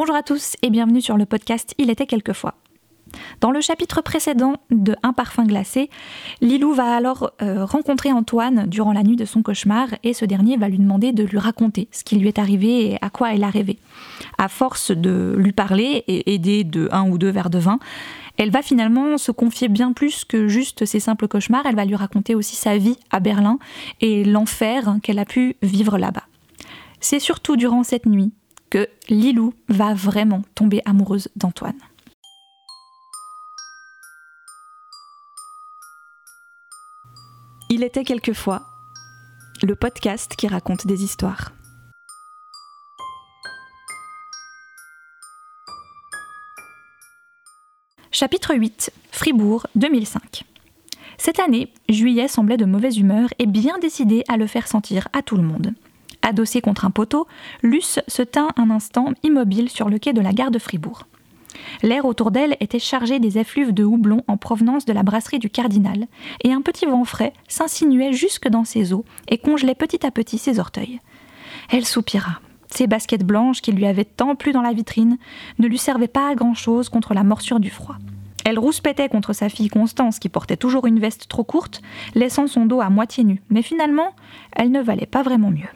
Bonjour à tous et bienvenue sur le podcast Il était quelquefois. Dans le chapitre précédent de Un parfum glacé, Lilou va alors euh, rencontrer Antoine durant la nuit de son cauchemar et ce dernier va lui demander de lui raconter ce qui lui est arrivé et à quoi elle a rêvé. À force de lui parler et aider de un ou deux verres de vin, elle va finalement se confier bien plus que juste ses simples cauchemars, elle va lui raconter aussi sa vie à Berlin et l'enfer qu'elle a pu vivre là-bas. C'est surtout durant cette nuit que Lilou va vraiment tomber amoureuse d'Antoine. Il était quelquefois le podcast qui raconte des histoires. Chapitre 8 Fribourg 2005 Cette année, Juillet semblait de mauvaise humeur et bien décidé à le faire sentir à tout le monde. Adossé contre un poteau, Luce se tint un instant immobile sur le quai de la gare de Fribourg. L'air autour d'elle était chargé des effluves de houblon en provenance de la brasserie du Cardinal, et un petit vent frais s'insinuait jusque dans ses os et congelait petit à petit ses orteils. Elle soupira. Ses baskets blanches qui lui avaient tant plu dans la vitrine ne lui servaient pas à grand-chose contre la morsure du froid. Elle rouspétait contre sa fille Constance qui portait toujours une veste trop courte, laissant son dos à moitié nu, mais finalement, elle ne valait pas vraiment mieux.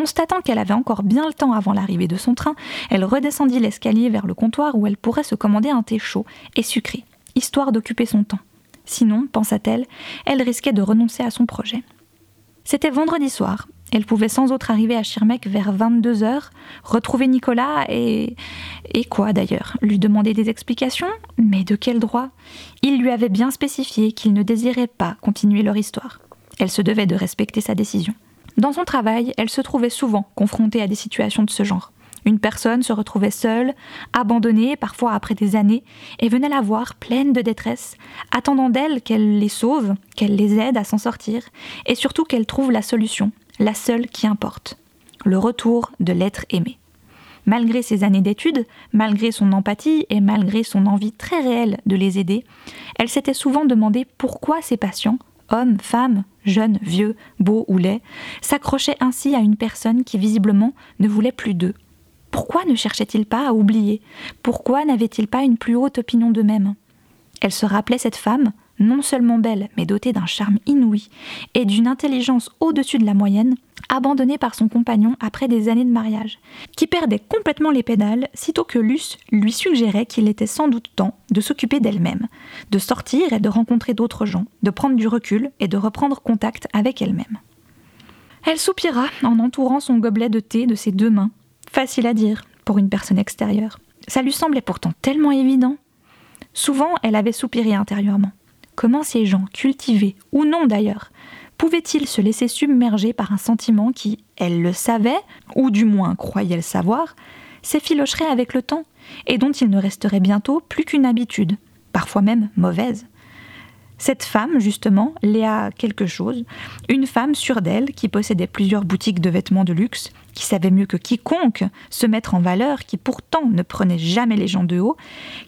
Constatant qu'elle avait encore bien le temps avant l'arrivée de son train, elle redescendit l'escalier vers le comptoir où elle pourrait se commander un thé chaud et sucré, histoire d'occuper son temps. Sinon, pensa-t-elle, elle risquait de renoncer à son projet. C'était vendredi soir. Elle pouvait sans autre arriver à Schirmeck vers 22 heures, retrouver Nicolas et. Et quoi d'ailleurs Lui demander des explications? Mais de quel droit? Il lui avait bien spécifié qu'il ne désirait pas continuer leur histoire. Elle se devait de respecter sa décision. Dans son travail, elle se trouvait souvent confrontée à des situations de ce genre. Une personne se retrouvait seule, abandonnée, parfois après des années, et venait la voir pleine de détresse, attendant d'elle qu'elle les sauve, qu'elle les aide à s'en sortir, et surtout qu'elle trouve la solution, la seule qui importe, le retour de l'être aimé. Malgré ses années d'études, malgré son empathie et malgré son envie très réelle de les aider, elle s'était souvent demandé pourquoi ses patients hommes, femmes, jeunes, vieux, beaux ou laids, s'accrochaient ainsi à une personne qui visiblement ne voulait plus d'eux. Pourquoi ne cherchaient-ils pas à oublier? Pourquoi n'avaient-ils pas une plus haute opinion d'eux-mêmes? Elle se rappelait cette femme, non seulement belle, mais dotée d'un charme inouï et d'une intelligence au-dessus de la moyenne, abandonnée par son compagnon après des années de mariage, qui perdait complètement les pédales sitôt que Luce lui suggérait qu'il était sans doute temps de s'occuper d'elle-même, de sortir et de rencontrer d'autres gens, de prendre du recul et de reprendre contact avec elle-même. Elle soupira en entourant son gobelet de thé de ses deux mains. Facile à dire pour une personne extérieure. Ça lui semblait pourtant tellement évident. Souvent, elle avait soupiré intérieurement. Comment ces gens, cultivés ou non d'ailleurs, pouvaient-ils se laisser submerger par un sentiment qui, elle le savait, ou du moins croyait le savoir, s'effilocherait avec le temps, et dont il ne resterait bientôt plus qu'une habitude, parfois même mauvaise. Cette femme, justement, Léa quelque chose, une femme sûre d'elle qui possédait plusieurs boutiques de vêtements de luxe, qui savait mieux que quiconque se mettre en valeur, qui pourtant ne prenait jamais les gens de haut,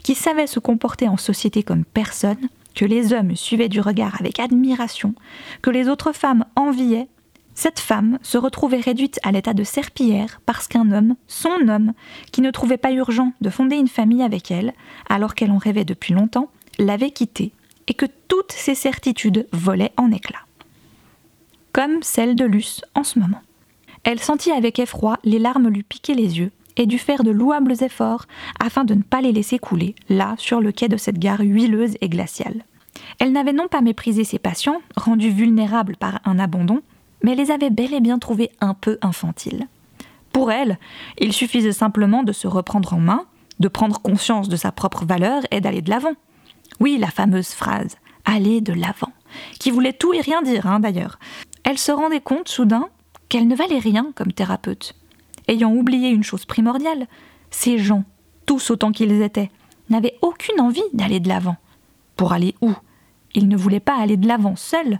qui savait se comporter en société comme personne, que les hommes suivaient du regard avec admiration, que les autres femmes enviaient, cette femme se retrouvait réduite à l'état de serpillière parce qu'un homme, son homme, qui ne trouvait pas urgent de fonder une famille avec elle, alors qu'elle en rêvait depuis longtemps, l'avait quittée, et que toutes ses certitudes volaient en éclats. Comme celle de Luce en ce moment. Elle sentit avec effroi les larmes lui piquer les yeux et dut faire de louables efforts afin de ne pas les laisser couler, là, sur le quai de cette gare huileuse et glaciale. Elle n'avait non pas méprisé ses patients, rendus vulnérables par un abandon, mais les avait bel et bien trouvés un peu infantiles. Pour elle, il suffisait simplement de se reprendre en main, de prendre conscience de sa propre valeur et d'aller de l'avant. Oui, la fameuse phrase aller de l'avant, qui voulait tout et rien dire, hein, d'ailleurs. Elle se rendait compte soudain qu'elle ne valait rien comme thérapeute ayant oublié une chose primordiale, ces gens, tous autant qu'ils étaient, n'avaient aucune envie d'aller de l'avant. Pour aller où? Ils ne voulaient pas aller de l'avant seuls.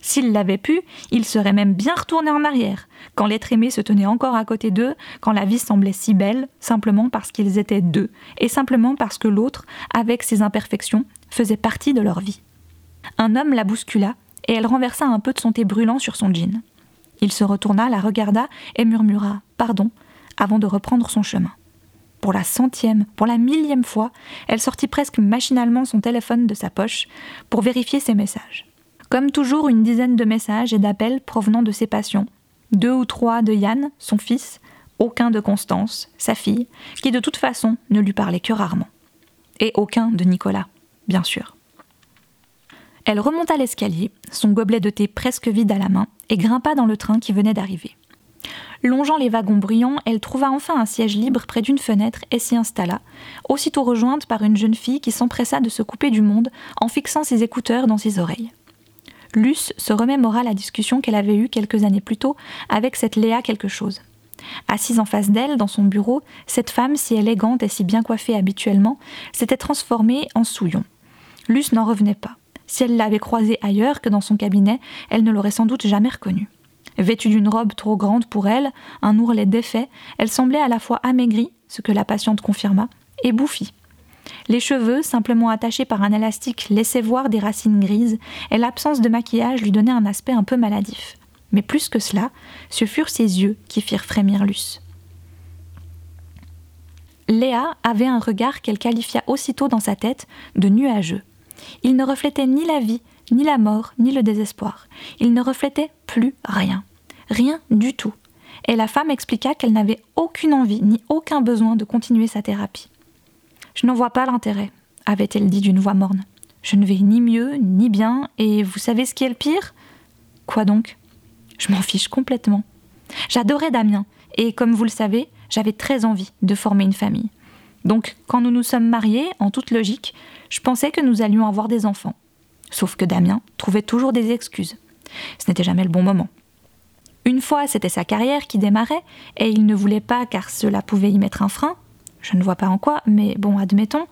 S'ils l'avaient pu, ils seraient même bien retournés en arrière, quand l'être aimé se tenait encore à côté d'eux, quand la vie semblait si belle, simplement parce qu'ils étaient deux, et simplement parce que l'autre, avec ses imperfections, faisait partie de leur vie. Un homme la bouscula, et elle renversa un peu de son thé brûlant sur son jean. Il se retourna, la regarda et murmura Pardon, avant de reprendre son chemin. pour la centième, pour la millième fois, elle sortit presque machinalement son téléphone de sa poche pour vérifier ses messages. Comme toujours, une dizaine de messages et d'appels provenant de ses patients. Deux ou trois de Yann, son fils, aucun de Constance, sa fille, qui de toute façon ne lui parlait que rarement. Et aucun de Nicolas, bien sûr. Elle remonta l'escalier, son gobelet de thé presque vide à la main, et grimpa dans le train qui venait d'arriver. Longeant les wagons brillants, elle trouva enfin un siège libre près d'une fenêtre et s'y installa, aussitôt rejointe par une jeune fille qui s'empressa de se couper du monde en fixant ses écouteurs dans ses oreilles. Luce se remémora la discussion qu'elle avait eue quelques années plus tôt avec cette Léa quelque chose. Assise en face d'elle, dans son bureau, cette femme, si élégante et si bien coiffée habituellement, s'était transformée en souillon. Luce n'en revenait pas. Si elle l'avait croisée ailleurs que dans son cabinet, elle ne l'aurait sans doute jamais reconnue. Vêtue d'une robe trop grande pour elle, un ourlet défait, elle semblait à la fois amaigrie, ce que la patiente confirma, et bouffie. Les cheveux, simplement attachés par un élastique, laissaient voir des racines grises, et l'absence de maquillage lui donnait un aspect un peu maladif. Mais plus que cela, ce furent ses yeux qui firent frémir Luce. Léa avait un regard qu'elle qualifia aussitôt dans sa tête de nuageux. Il ne reflétait ni la vie, ni la mort, ni le désespoir. Il ne reflétait plus rien. Rien du tout. Et la femme expliqua qu'elle n'avait aucune envie ni aucun besoin de continuer sa thérapie. Je n'en vois pas l'intérêt, avait-elle dit d'une voix morne. Je ne vais ni mieux, ni bien, et vous savez ce qui est le pire? Quoi donc? Je m'en fiche complètement. J'adorais Damien, et comme vous le savez, j'avais très envie de former une famille. Donc, quand nous nous sommes mariés, en toute logique, je pensais que nous allions avoir des enfants. Sauf que Damien trouvait toujours des excuses. Ce n'était jamais le bon moment. Une fois, c'était sa carrière qui démarrait, et il ne voulait pas car cela pouvait y mettre un frein. Je ne vois pas en quoi, mais bon, admettons.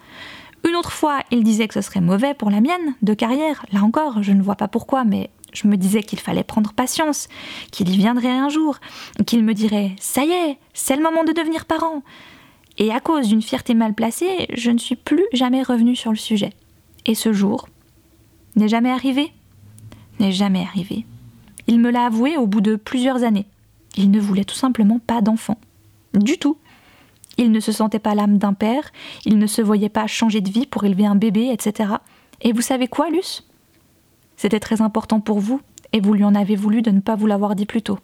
Une autre fois, il disait que ce serait mauvais pour la mienne, de carrière. Là encore, je ne vois pas pourquoi, mais je me disais qu'il fallait prendre patience, qu'il y viendrait un jour, qu'il me dirait Ça y est, c'est le moment de devenir parent. Et à cause d'une fierté mal placée, je ne suis plus jamais revenue sur le sujet. Et ce jour, n'est jamais arrivé N'est jamais arrivé. Il me l'a avoué au bout de plusieurs années. Il ne voulait tout simplement pas d'enfant. Du tout. Il ne se sentait pas l'âme d'un père, il ne se voyait pas changer de vie pour élever un bébé, etc. Et vous savez quoi, Luce? C'était très important pour vous, et vous lui en avez voulu de ne pas vous l'avoir dit plus tôt.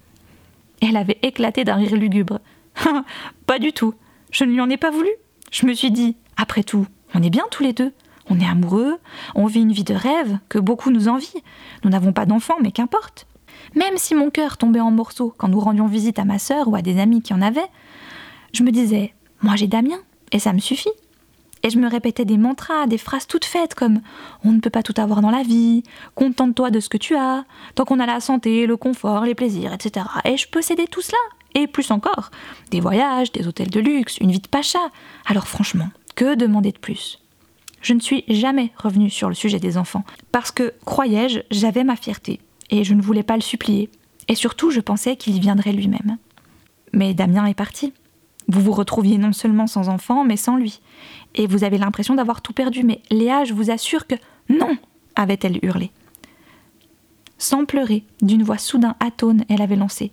Elle avait éclaté d'un rire lugubre. pas du tout. Je ne lui en ai pas voulu. Je me suis dit, après tout, on est bien tous les deux. On est amoureux, on vit une vie de rêve que beaucoup nous envient. Nous n'avons pas d'enfants, mais qu'importe. Même si mon cœur tombait en morceaux quand nous rendions visite à ma sœur ou à des amis qui en avaient, je me disais, moi j'ai Damien, et ça me suffit. Et je me répétais des mantras, des phrases toutes faites comme On ne peut pas tout avoir dans la vie, contente-toi de ce que tu as, tant qu'on a la santé, le confort, les plaisirs, etc. Et je possédais tout cela, et plus encore. Des voyages, des hôtels de luxe, une vie de pacha. Alors franchement, que demander de plus? Je ne suis jamais revenue sur le sujet des enfants, parce que, croyais-je, j'avais ma fierté, et je ne voulais pas le supplier, et surtout je pensais qu'il y viendrait lui-même. Mais Damien est parti. Vous vous retrouviez non seulement sans enfant, mais sans lui, et vous avez l'impression d'avoir tout perdu, mais Léa, je vous assure que non avait-elle hurlé. Sans pleurer, d'une voix soudain atone, elle avait lancé.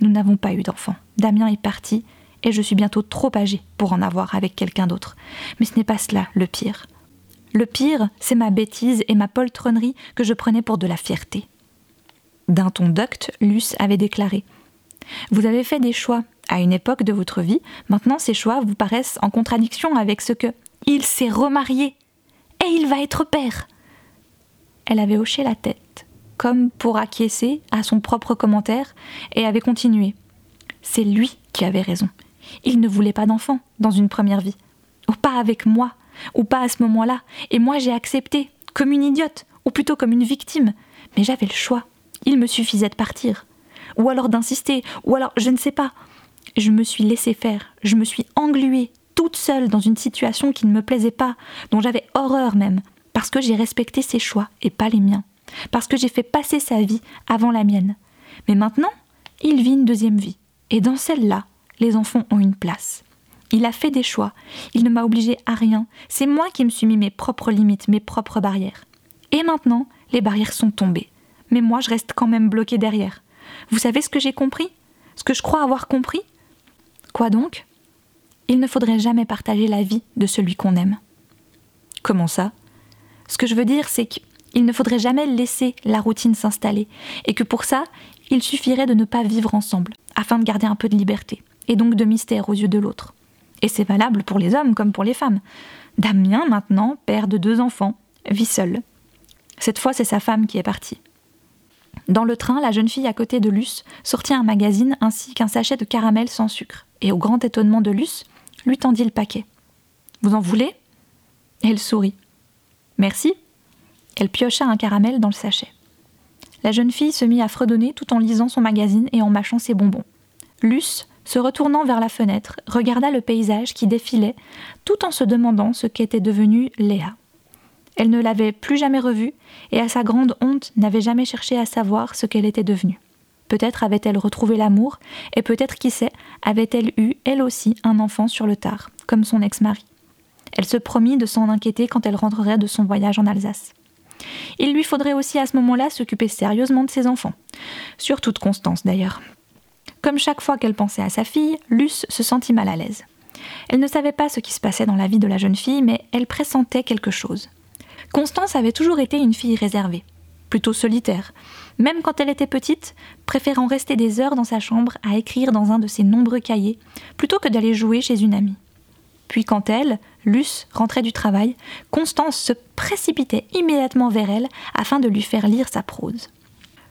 Nous n'avons pas eu d'enfant. Damien est parti, et je suis bientôt trop âgée pour en avoir avec quelqu'un d'autre. Mais ce n'est pas cela le pire. Le pire, c'est ma bêtise et ma poltronnerie que je prenais pour de la fierté. D'un ton docte, Luce avait déclaré Vous avez fait des choix à une époque de votre vie, maintenant ces choix vous paraissent en contradiction avec ce que il s'est remarié et il va être père. Elle avait hoché la tête, comme pour acquiescer à son propre commentaire, et avait continué. C'est lui qui avait raison. Il ne voulait pas d'enfant dans une première vie. Ou pas avec moi, ou pas à ce moment-là. Et moi j'ai accepté, comme une idiote, ou plutôt comme une victime. Mais j'avais le choix. Il me suffisait de partir. Ou alors d'insister, ou alors je ne sais pas. Je me suis laissé faire, je me suis engluée, toute seule dans une situation qui ne me plaisait pas, dont j'avais horreur même, parce que j'ai respecté ses choix et pas les miens, parce que j'ai fait passer sa vie avant la mienne. Mais maintenant, il vit une deuxième vie. Et dans celle-là, les enfants ont une place. Il a fait des choix, il ne m'a obligé à rien, c'est moi qui me suis mis mes propres limites, mes propres barrières. Et maintenant, les barrières sont tombées. Mais moi, je reste quand même bloquée derrière. Vous savez ce que j'ai compris? Ce que je crois avoir compris? Quoi donc? Il ne faudrait jamais partager la vie de celui qu'on aime. Comment ça? Ce que je veux dire, c'est qu'il ne faudrait jamais laisser la routine s'installer, et que pour ça, il suffirait de ne pas vivre ensemble, afin de garder un peu de liberté, et donc de mystère aux yeux de l'autre. Et c'est valable pour les hommes comme pour les femmes. Damien, maintenant, père de deux enfants, vit seul. Cette fois, c'est sa femme qui est partie. Dans le train, la jeune fille à côté de Luce sortit un magazine ainsi qu'un sachet de caramel sans sucre, et au grand étonnement de Luce, lui tendit le paquet. Vous en voulez? Elle sourit. Merci. Elle piocha un caramel dans le sachet. La jeune fille se mit à fredonner tout en lisant son magazine et en mâchant ses bonbons. Luce, se retournant vers la fenêtre, regarda le paysage qui défilait, tout en se demandant ce qu'était devenue Léa. Elle ne l'avait plus jamais revue, et à sa grande honte n'avait jamais cherché à savoir ce qu'elle était devenue. Peut-être avait-elle retrouvé l'amour, et peut-être, qui sait, avait-elle eu, elle aussi, un enfant sur le tard, comme son ex-mari. Elle se promit de s'en inquiéter quand elle rentrerait de son voyage en Alsace. Il lui faudrait aussi à ce moment-là s'occuper sérieusement de ses enfants. Sur toute Constance d'ailleurs. Comme chaque fois qu'elle pensait à sa fille, Luce se sentit mal à l'aise. Elle ne savait pas ce qui se passait dans la vie de la jeune fille, mais elle pressentait quelque chose. Constance avait toujours été une fille réservée, plutôt solitaire, même quand elle était petite, préférant rester des heures dans sa chambre à écrire dans un de ses nombreux cahiers, plutôt que d'aller jouer chez une amie. Puis quand elle, Luce, rentrait du travail, Constance se précipitait immédiatement vers elle afin de lui faire lire sa prose.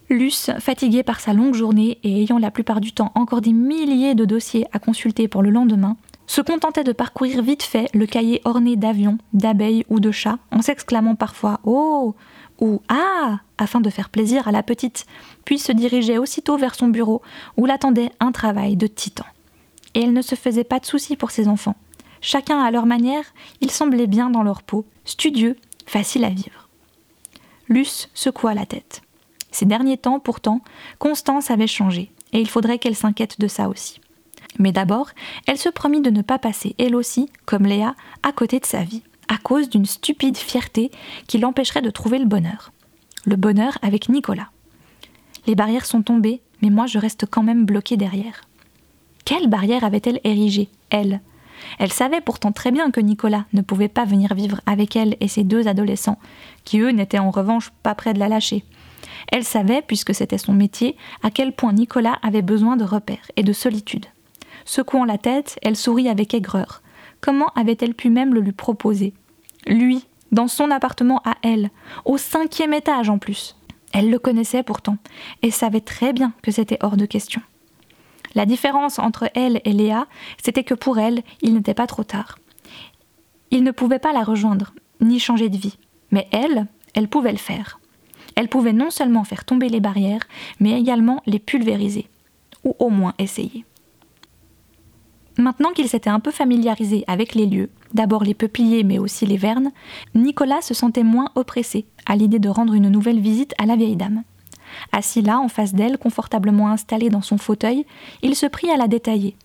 Luce, fatiguée par sa longue journée et ayant la plupart du temps encore des milliers de dossiers à consulter pour le lendemain, se contentait de parcourir vite fait le cahier orné d'avions, d'abeilles ou de chats, en s'exclamant parfois Oh ou Ah afin de faire plaisir à la petite, puis se dirigeait aussitôt vers son bureau où l'attendait un travail de titan. Et elle ne se faisait pas de soucis pour ses enfants. Chacun à leur manière, ils semblaient bien dans leur peau, studieux, faciles à vivre. Luce secoua la tête. Ces derniers temps, pourtant, Constance avait changé, et il faudrait qu'elle s'inquiète de ça aussi. Mais d'abord, elle se promit de ne pas passer, elle aussi, comme Léa, à côté de sa vie, à cause d'une stupide fierté qui l'empêcherait de trouver le bonheur. Le bonheur avec Nicolas. Les barrières sont tombées, mais moi je reste quand même bloquée derrière. Quelle barrière avait-elle érigée, elle? Elle savait pourtant très bien que Nicolas ne pouvait pas venir vivre avec elle et ses deux adolescents, qui eux n'étaient en revanche pas près de la lâcher. Elle savait, puisque c'était son métier, à quel point Nicolas avait besoin de repères et de solitude. Secouant la tête, elle sourit avec aigreur. Comment avait-elle pu même le lui proposer? Lui, dans son appartement à elle, au cinquième étage en plus. Elle le connaissait pourtant, et savait très bien que c'était hors de question. La différence entre elle et Léa, c'était que pour elle, il n'était pas trop tard. Il ne pouvait pas la rejoindre, ni changer de vie. Mais elle, elle pouvait le faire. Elle pouvait non seulement faire tomber les barrières, mais également les pulvériser, ou au moins essayer. Maintenant qu'il s'était un peu familiarisé avec les lieux, d'abord les peupliers mais aussi les vernes, Nicolas se sentait moins oppressé à l'idée de rendre une nouvelle visite à la vieille dame. Assis là, en face d'elle, confortablement installé dans son fauteuil, il se prit à la détailler.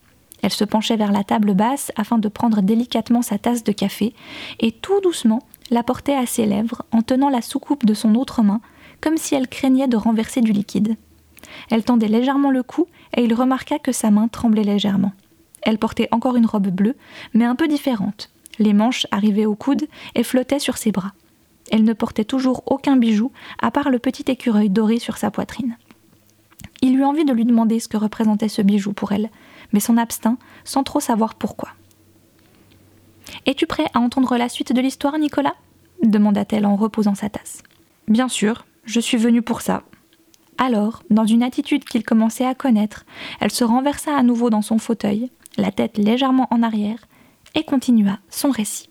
Elle se penchait vers la table basse afin de prendre délicatement sa tasse de café, et tout doucement la portait à ses lèvres en tenant la soucoupe de son autre main, comme si elle craignait de renverser du liquide. Elle tendait légèrement le cou, et il remarqua que sa main tremblait légèrement. Elle portait encore une robe bleue, mais un peu différente. Les manches arrivaient au coude et flottaient sur ses bras. Elle ne portait toujours aucun bijou, à part le petit écureuil doré sur sa poitrine. Il eut envie de lui demander ce que représentait ce bijou pour elle, mais s'en abstint, sans trop savoir pourquoi. Es-tu prêt à entendre la suite de l'histoire, Nicolas? demanda-t-elle en reposant sa tasse. Bien sûr, je suis venue pour ça. Alors, dans une attitude qu'il commençait à connaître, elle se renversa à nouveau dans son fauteuil, la tête légèrement en arrière, et continua son récit.